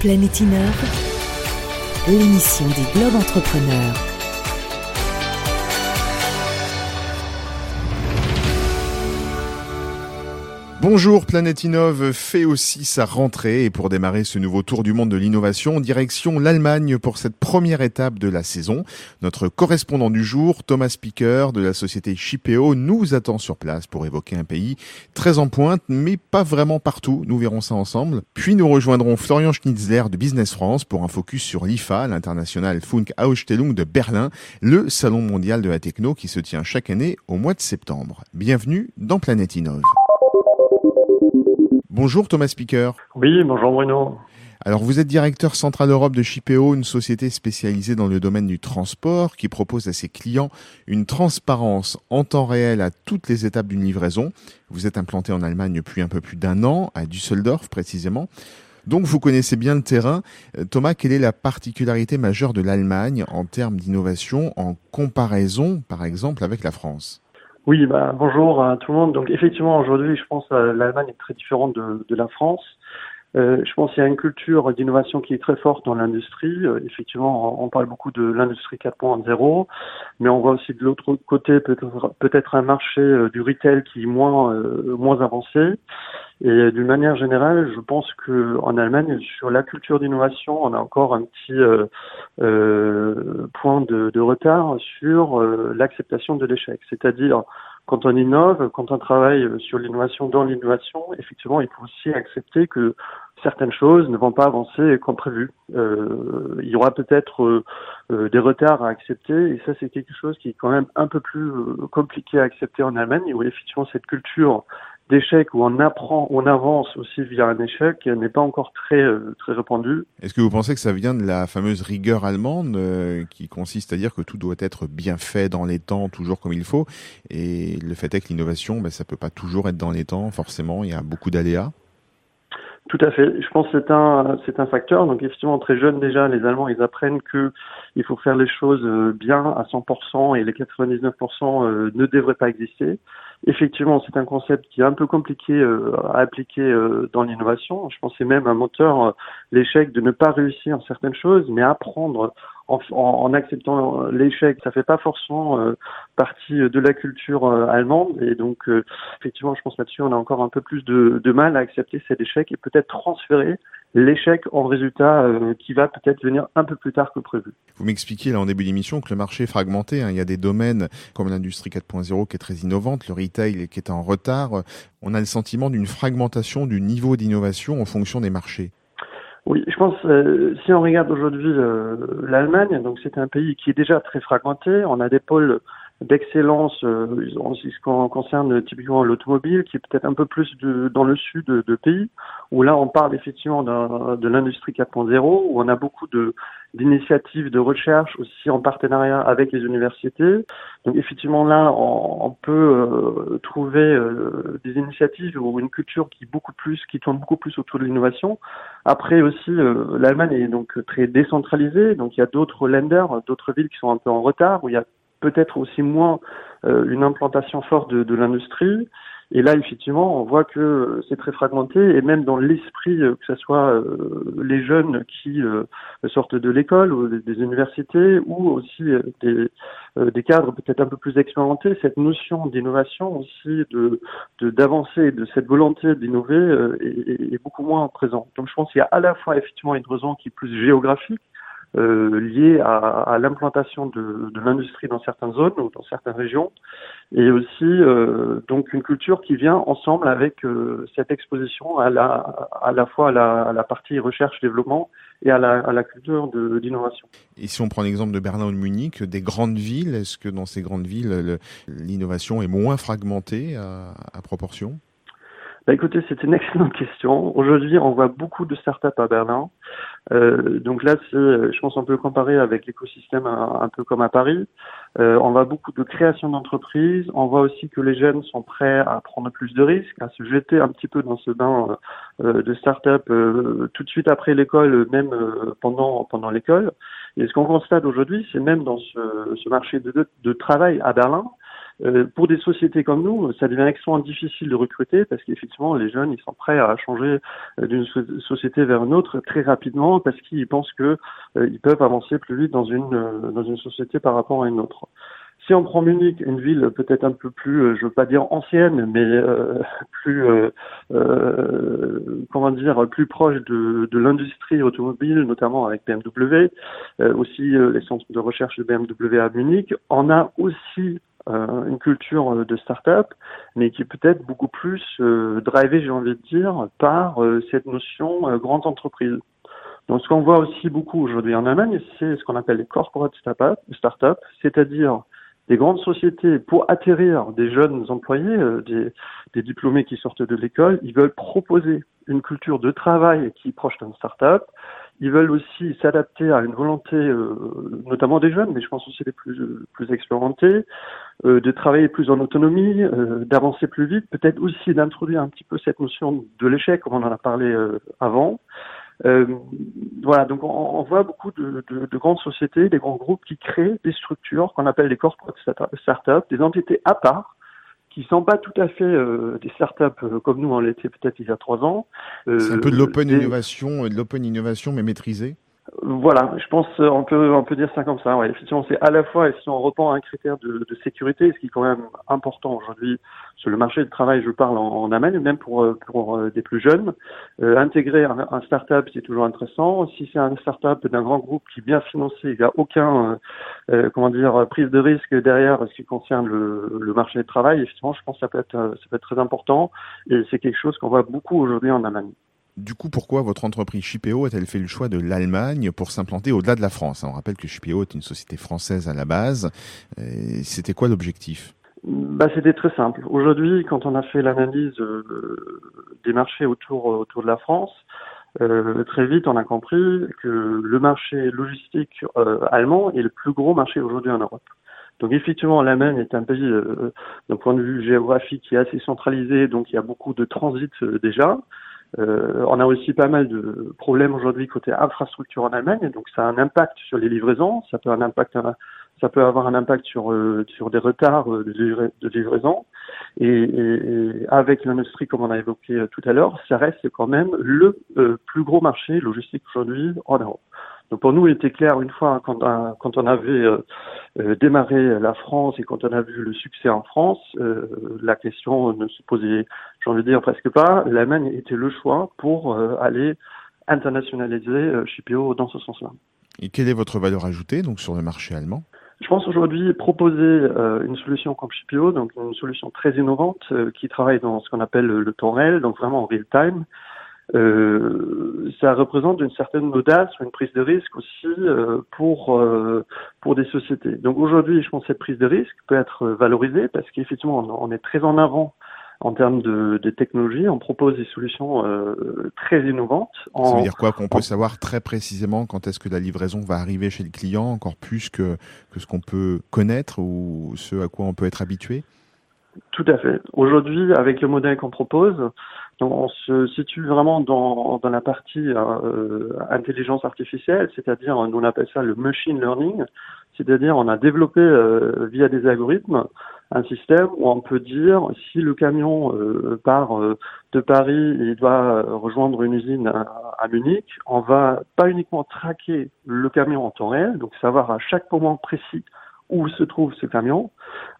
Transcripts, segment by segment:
Planète l'émission des Globes Entrepreneurs. Bonjour, Planète Innov fait aussi sa rentrée et pour démarrer ce nouveau tour du monde de l'innovation, direction l'Allemagne pour cette première étape de la saison. Notre correspondant du jour, Thomas Speaker de la société Chipeo, nous attend sur place pour évoquer un pays très en pointe, mais pas vraiment partout. Nous verrons ça ensemble. Puis nous rejoindrons Florian Schnitzler de Business France pour un focus sur l'IFA, l'international Funk Ausstellung de Berlin, le salon mondial de la techno qui se tient chaque année au mois de septembre. Bienvenue dans Planète Innov. Bonjour Thomas Speaker. Oui, bonjour Bruno. Alors vous êtes directeur central Europe de Chipeo, une société spécialisée dans le domaine du transport qui propose à ses clients une transparence en temps réel à toutes les étapes d'une livraison. Vous êtes implanté en Allemagne depuis un peu plus d'un an, à Düsseldorf précisément. Donc vous connaissez bien le terrain. Euh, Thomas, quelle est la particularité majeure de l'Allemagne en termes d'innovation en comparaison par exemple avec la France? Oui, bah, bonjour à tout le monde. Donc effectivement, aujourd'hui, je pense que l'Allemagne est très différente de, de la France. Euh, je pense qu'il y a une culture d'innovation qui est très forte dans l'industrie. Euh, effectivement, on parle beaucoup de l'industrie 4.0, mais on voit aussi de l'autre côté peut-être peut-être un marché euh, du retail qui est moins moins avancé. Et d'une manière générale, je pense que en Allemagne, sur la culture d'innovation, on a encore un petit point de, de, retard sur l'acceptation de l'échec. C'est-à-dire quand on innove, quand on travaille sur l'innovation dans l'innovation, effectivement, il faut aussi accepter que certaines choses ne vont pas avancer comme prévu. Euh, il y aura peut-être euh, euh, des retards à accepter, et ça, c'est quelque chose qui est quand même un peu plus compliqué à accepter en Allemagne, où effectivement cette culture d'échec où on apprend, on avance aussi via un échec n'est pas encore très euh, très répandu. Est-ce que vous pensez que ça vient de la fameuse rigueur allemande euh, qui consiste à dire que tout doit être bien fait dans les temps, toujours comme il faut, et le fait est que l'innovation, ben, ça peut pas toujours être dans les temps, forcément, il y a beaucoup d'aléas. Tout à fait. Je pense que c'est un c'est un facteur. Donc effectivement très jeune déjà, les Allemands ils apprennent que il faut faire les choses euh, bien à 100% et les 99% ne devraient pas exister. Effectivement, c'est un concept qui est un peu compliqué euh, à appliquer euh, dans l'innovation. Je pense même un moteur, euh, l'échec de ne pas réussir certaines choses, mais apprendre en, en, acceptant l'échec. Ça fait pas forcément partie de la culture allemande. Et donc, effectivement, je pense là-dessus, on a encore un peu plus de, de mal à accepter cet échec et peut-être transférer l'échec en résultat euh, qui va peut-être venir un peu plus tard que prévu. Vous m'expliquiez là en début d'émission que le marché est fragmenté. Hein. Il y a des domaines comme l'industrie 4.0 qui est très innovante, le retail qui est en retard. On a le sentiment d'une fragmentation du niveau d'innovation en fonction des marchés. Oui, je pense euh, si on regarde aujourd'hui euh, l'Allemagne, donc c'est un pays qui est déjà très fragmenté. On a des pôles d'excellence euh, en ce qui concerne typiquement l'automobile, qui est peut-être un peu plus de, dans le sud de, de, pays, où là on parle effectivement de l'industrie 4.0, où on a beaucoup de d'initiatives de recherche aussi en partenariat avec les universités. Donc effectivement là on, on peut euh, trouver euh, des initiatives ou une culture qui beaucoup plus qui tourne beaucoup plus autour de l'innovation. Après aussi euh, l'Allemagne est donc très décentralisée, donc il y a d'autres lenders, d'autres villes qui sont un peu en retard où il y a peut-être aussi moins euh, une implantation forte de, de l'industrie. Et là, effectivement, on voit que c'est très fragmenté, et même dans l'esprit, euh, que ce soit euh, les jeunes qui sortent de l'école ou des, universités, ou aussi des, des cadres peut-être un peu plus expérimentés, cette notion d'innovation aussi, de d'avancer, de, cette volonté d'innover est, est, beaucoup moins présente. Donc, je pense qu'il y a à la fois effectivement une raison qui est plus géographique, euh, liées à, l'implantation de, l'industrie dans certaines zones ou dans certaines régions, et aussi euh, donc une culture qui vient ensemble avec euh, cette exposition à la fois à la, partie recherche développement et à la, culture d'innovation. Et si on prend l'exemple de Berlin ou de Munich, des grandes villes, est-ce que dans ces grandes villes l'innovation est moins fragmentée à proportion? Bah écoutez, c'est une excellente question. Aujourd'hui, on voit beaucoup de startups à Berlin. Euh, donc là, je pense qu'on peut comparer avec l'écosystème un, peu comme à Paris. Euh, on voit beaucoup de création d'entreprises. On voit aussi que les jeunes sont prêts à prendre plus de risques, à se jeter un petit peu dans ce bain euh, de start-up euh, tout de suite après l'école, même euh, pendant pendant l'école. Et ce qu'on constate aujourd'hui, c'est même dans ce, ce marché de, de, travail à Berlin, Euh, pour des sociétés comme nous, ça devient extrêmement difficile de recruter parce qu'effectivement, les jeunes, ils sont prêts à changer euh, d'une société vers une autre très rapidement parce qu'ils pensent que euh, peuvent avancer plus vite dans une dans une société par rapport à une autre. Si on prend Munich, une ville peut-être un peu plus, je veux pas dire ancienne, mais plus, comment dire, plus proche de, de l'industrie automobile, notamment avec BMW, aussi les centres de recherche de BMW à Munich, on a aussi euh, une culture euh, de start-up, mais qui est peut-être beaucoup plus euh, drivée, j'ai envie de dire, par cette notion grande entreprise. Donc, ce qu'on voit aussi beaucoup aujourd'hui en Allemagne, c'est ce qu'on appelle les corporate start-up, c'est-à-dire des grandes sociétés pour atterrir des jeunes employés, des, des, diplômés qui sortent de l'école, ils veulent proposer une culture de travail qui est proche d'un start-up, ils veulent aussi s'adapter à une volonté, euh, notamment des jeunes, mais je pense aussi des plus, plus expérimentés, euh, de travailler plus en autonomie, euh, d'avancer plus vite, peut-être aussi d'introduire un petit peu cette notion de l'échec, comme on en a parlé avant. voilà, donc on, on voit beaucoup de, de, de, grandes sociétés, des grands groupes qui créent des structures qu'on appelle des corporate startups, des entités à part, qui sont pas tout à fait euh, des startups euh, comme nous on l'était peut-être il y a trois ans. Euh, c'est un peu de l'open innovation, de l'open innovation mais maîtrisée. Voilà, je pense euh, on peut on peut dire ça comme ça. Ouais, effectivement, c'est à la fois si on reprend un critère de, de, sécurité, ce qui est quand même important aujourd'hui sur le marché du travail. Je parle en, en même pour euh, pour euh, des plus jeunes, euh, intégrer un, un start-up c'est toujours intéressant. Si c'est un start-up d'un grand groupe qui est bien financé, il n'y a aucun euh, comment dire prise de risque derrière ce qui concerne le, le marché du travail. Effectivement, je pense que ça peut être ça peut être très important et c'est quelque chose qu'on voit beaucoup aujourd'hui en Allemagne. Du coup, pourquoi votre entreprise Shipeo a-t-elle fait le choix de l'Allemagne pour s'implanter au-delà de la France? On rappelle que Shipeo est une société française à la base. C'était quoi l'objectif? Bah, C'était très simple. Aujourd'hui, quand on a fait l'analyse euh, des marchés autour, autour de la France, euh, très vite on a compris que le marché logistique euh, allemand est le plus gros marché aujourd'hui en Europe. Donc effectivement, l'Allemagne est un pays euh, d'un point de vue géographique qui est assez centralisé, donc il y a beaucoup de transit euh, déjà. Euh, on a aussi pas mal de problèmes aujourd'hui côté infrastructure en Allemagne, donc ça a un impact sur les livraisons, ça peut un impact, ça peut avoir un impact sur euh, sur des retards euh, de, livraison. Et, et, avec l'industrie, comme on a évoqué tout à l'heure, ça reste quand même le plus gros marché logistique aujourd'hui en Europe. Donc pour nous, il était clair une fois quand, quand on avait euh, euh, démarré la France et quand on a vu le succès en France, euh, la question ne se posait, j'ai envie de dire presque pas. L'Allemagne était le choix pour aller internationaliser Shipio dans ce sens-là. Et quelle est votre valeur ajoutée donc sur le marché allemand? Je pense aujourd'hui proposer une solution comme Shipio, donc une solution très innovante qui travaille dans ce qu'on appelle le temps réel, donc vraiment en real time, euh, ça représente une certaine audace ou une prise de risque aussi euh, pour euh, pour des sociétés. Donc aujourd'hui, je pense que cette prise de risque peut être valorisée parce qu'effectivement, on, est très en avant en termes de, de technologie. On propose des solutions très innovantes. Ça veut dire quoi Qu'on peut savoir très précisément quand est-ce que la livraison va arriver chez le client, encore plus que que ce qu'on peut connaître ou ce à quoi on peut être habitué? Tout à fait. Aujourd'hui, avec le modèle qu'on propose, on se situe vraiment dans, dans la partie euh, intelligence artificielle, c'est-à-dire, on appelle ça le machine learning, c'est-à-dire on a développé euh, via des algorithmes un système où on peut dire si le camion euh, part euh, de Paris et il doit rejoindre une usine à, à, Munich, on va pas uniquement traquer le camion en temps réel, donc savoir à chaque moment précis où se trouve ce camion,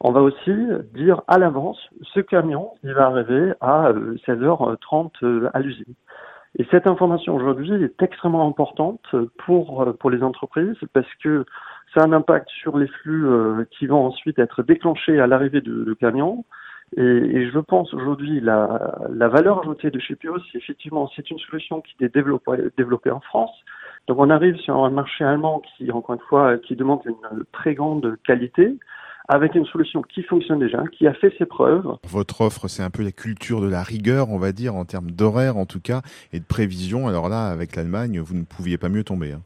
on va aussi dire à l'avance, ce camion, il va arriver à 16h30 euh, euh, à l'usine. Et cette information aujourd'hui est extrêmement importante pour, euh, pour les entreprises parce que ça a un impact sur les flux qui vont ensuite être déclenchés à l'arrivée du camion. Et, et, je pense aujourd'hui la, la valeur ajoutée de Shipio, c'est effectivement c'est une solution qui est développée, développée en France, donc on arrive sur un marché allemand qui, encore une fois, qui demande une très grande qualité, avec une solution qui fonctionne déjà, qui a fait ses preuves. Votre offre, c'est un peu la culture de la rigueur, on va dire, en termes d'horaire en tout cas, et de prévision. Alors là, avec l'Allemagne, vous ne pouviez pas mieux tomber. Hein.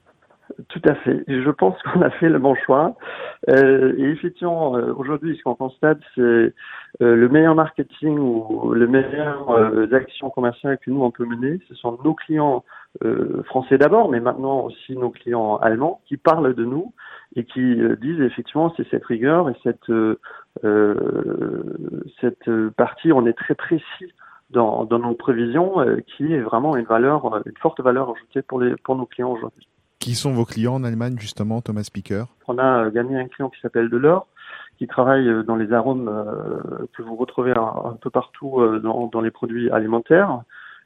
Tout à fait. Je pense qu'on a fait le bon choix. Euh, et effectivement, euh, aujourd'hui, ce qu'on constate, c'est euh, le meilleur marketing ou le meilleur euh, actions commerciales que nous on peut mener. Ce sont nos clients français d'abord, mais maintenant aussi nos clients allemands qui parlent de nous et qui disent effectivement c'est cette rigueur et cette cette partie on est très précis dans, dans nos prévisions qui est vraiment une valeur une forte valeur ajoutée pour les pour nos clients aujourd'hui. Qui sont vos clients en Allemagne justement Thomas Speaker? On a gagné un client qui s'appelle Delors qui travaille euh, dans les arômes euh, que vous retrouvez un, peu partout euh, dans, dans, les produits alimentaires.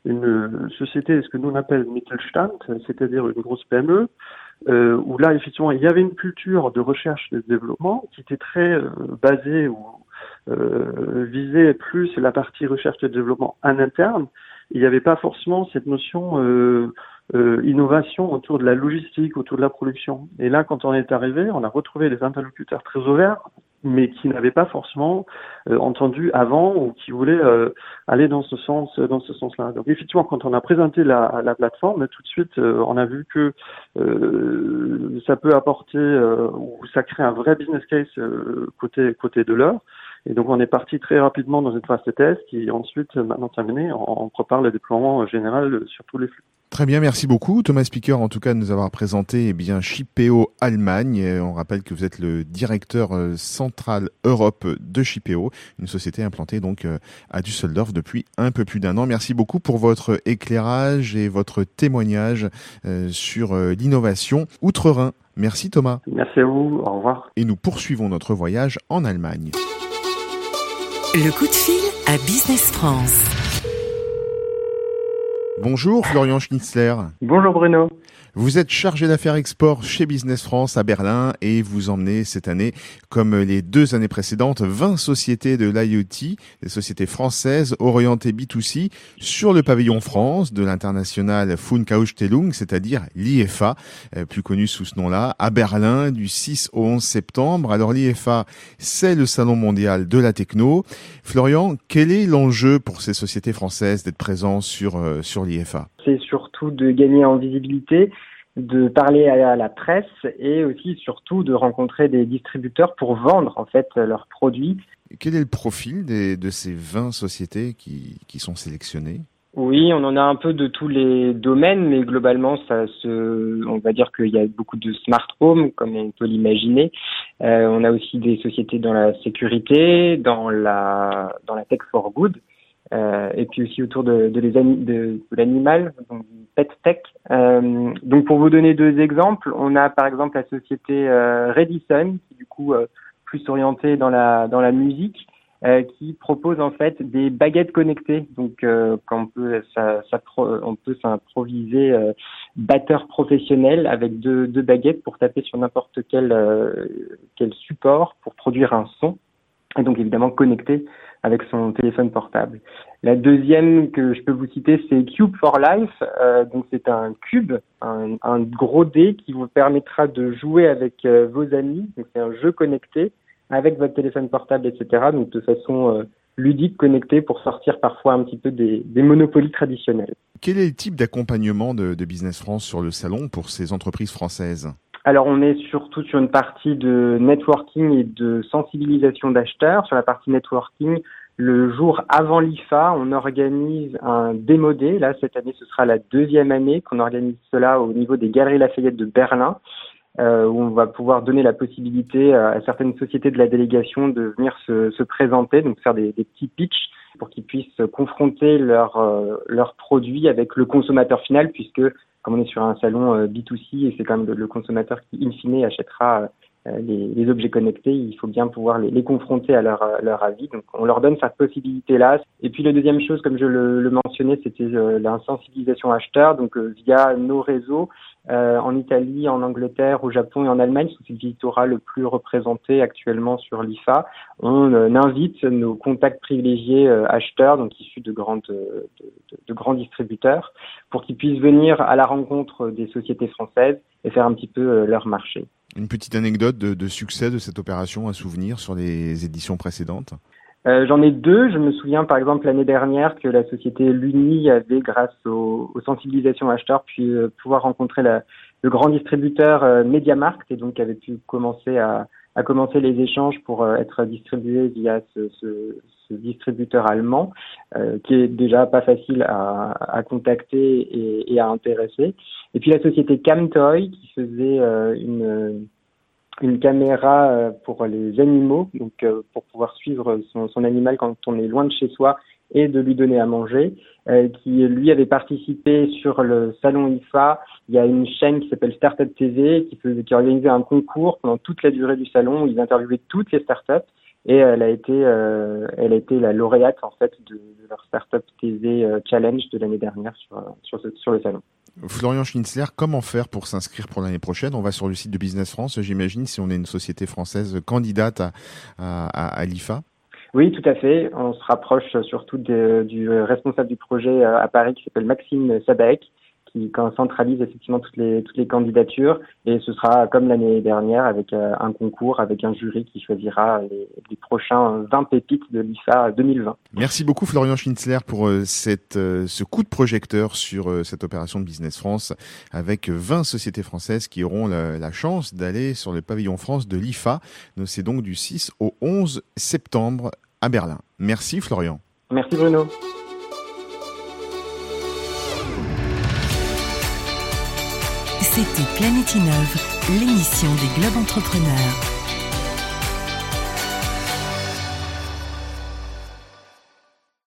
Une société, ce que nous on appelle Mittelstand, c'est-à-dire une grosse PME, euh, où là effectivement il y avait une culture de recherche et de développement qui était très basée ou euh, visait plus la partie recherche et développement en interne. Il n'y avait pas forcément cette notion euh, euh, innovation autour de la logistique, autour de la production. Et là, quand on est arrivé, on a retrouvé des interlocuteurs très ouverts, mais qui n'avaient pas forcément euh, entendu avant ou qui voulaient euh, aller dans ce sens, dans ce sens-là. Donc effectivement, quand on a présenté la, la plateforme, tout de suite, on a vu que ça peut apporter ou ça crée un vrai business case côté côté de l'heure. Et donc on est parti très rapidement dans une phase de test qui ensuite, maintenant terminée, on prépare le déploiement général sur tous les flux. Très bien, merci beaucoup Thomas Speaker en tout cas de nous avoir présenté eh bien Shipeo Allemagne. On rappelle que vous êtes le directeur euh, central Europe de Shipeo, une société implantée donc euh, à Düsseldorf depuis un peu plus d'un an. Merci beaucoup pour votre éclairage et votre témoignage euh, sur l'innovation outre-Rhin. Merci Thomas. Merci à vous, au revoir. Et nous poursuivons notre voyage en Allemagne. Le coup de fil à Business France. Bonjour Florian Schnitzler. Bonjour Bruno. Vous êtes chargé d'affaires export chez Business France à Berlin et vous emmenez cette année, comme les deux années précédentes, 20 sociétés de l'IoT, des sociétés françaises orientées B2C, sur le pavillon France de l'international Funkausstellung, c'est-à-dire l'IFA, euh, plus connu sous ce nom-là, à Berlin du 6 au 11 septembre. Alors l'IFA, c'est le salon mondial de la techno. Florian, quel est l'enjeu pour ces sociétés françaises d'être présentes sur, euh, sur l'IFA C'est surtout de gagner en visibilité de parler à la presse et aussi surtout de rencontrer des distributeurs pour vendre en fait leurs produits. Quel est le profil des, de ces 20 sociétés qui, qui sont sélectionnées? Oui, on en a un peu de tous les domaines, mais globalement, ça se, on va dire qu'il y a beaucoup de smart home, comme on peut l'imaginer. Euh, on a aussi des sociétés dans la sécurité, dans la, dans la tech for good, euh, et puis aussi autour de, de, de, l'animal, donc pet tech. Euh, donc pour vous donner deux exemples, on a par exemple la société euh, Redison, qui du coup euh, plus orientée dans la dans la musique, euh, qui propose en fait des baguettes connectées. Donc quand on peut ça, ça on peut s'improviser batteur professionnel avec deux, deux baguettes pour taper sur n'importe quel quel support pour produire un son et donc évidemment connecté avec son téléphone portable. La deuxième que je peux vous citer, c'est Cube for Life. Euh, donc c'est un cube, un, un, gros dé qui vous permettra de jouer avec euh, vos amis. Donc c'est un jeu connecté avec votre téléphone portable, etc. Donc de façon euh, ludique, connectée pour sortir parfois un petit peu des, des monopolies traditionnels. Quel est le type d'accompagnement de, de Business France sur le salon pour ces entreprises françaises? Alors on est surtout sur une partie de networking et de sensibilisation d'acheteurs. Sur la partie networking, le jour avant l'IFA, on organise un démodé. Là, cette année, ce sera la deuxième année qu'on organise cela au niveau des Galeries Lafayette de Berlin, euh, où on va pouvoir donner la possibilité à certaines sociétés de la délégation de venir se, se présenter, donc faire des, des petits pitchs pour qu'ils puissent confronter leurs euh, leurs produits avec le consommateur final, puisque comme on est sur un salon euh, B2C et c'est quand même le, consommateur qui, in fine, achètera euh, les, les, objets connectés, il faut bien pouvoir les, les confronter à leur, avis. Donc, on leur donne cette possibilité-là. Et puis, la deuxième chose, comme je le, mentionnais, c'était euh, la sensibilisation acheteur. Donc, via nos réseaux, euh, en Italie, en Angleterre, au Japon et en Allemagne, c'est le victorat le plus représenté actuellement sur l'IFA. On euh, invite nos contacts privilégiés euh, acheteurs, donc issus de, de grands distributeurs, pour qu'ils puissent venir à la rencontre des sociétés françaises et faire un petit peu leur marché. Une petite anecdote de, de succès de cette opération à souvenir sur les éditions précédentes euh, J'en ai deux. Je me souviens par exemple l'année dernière que la société Luni avait, grâce aux, aux sensibilisations acheteurs, pu euh, pouvoir rencontrer la, le grand distributeur euh, MediaMarkt et donc avait pu commencer à, a commencé les échanges pour être distribué via ce, ce, ce distributeur allemand, qui est déjà pas facile à, à contacter et, et, à intéresser. Et puis la société Camtoy, qui faisait une une caméra pour les animaux, donc pour pouvoir suivre son, son, animal quand on est loin de chez soi et de lui donner à manger, euh, qui lui avait participé sur le salon IFA. Il y a une chaîne qui s'appelle Startup TV qui, faisait, organisait un concours pendant toute la durée du salon où ils interviewaient toutes les startups et elle a été, euh, elle a été la lauréate en fait de, leur Startup TV euh, Challenge de l'année dernière sur, sur, le salon. Florian Schnitzler, comment faire pour s'inscrire pour l'année prochaine? On va sur le site de Business France, j'imagine, si on est une société française candidate à, à l'IFA. Oui, tout à fait. On se rapproche surtout du responsable du projet euh, à Paris qui s'appelle Maxime Sabaek, qui centralise effectivement toutes les, toutes les candidatures. Et ce sera comme l'année dernière avec euh, un concours, avec un jury qui choisira les, prochains 20 pépites de l'IFA 2020. Merci beaucoup Florian Schnitzler pour euh, ce coup de projecteur sur cette opération de Business France avec 20 sociétés françaises qui auront la chance d'aller sur le pavillon France de l'IFA. C'est donc du 6 au 11 septembre à Berlin. Merci Florian. Merci Bruno. C'était Planète Innove, l'émission des Globes Entrepreneurs.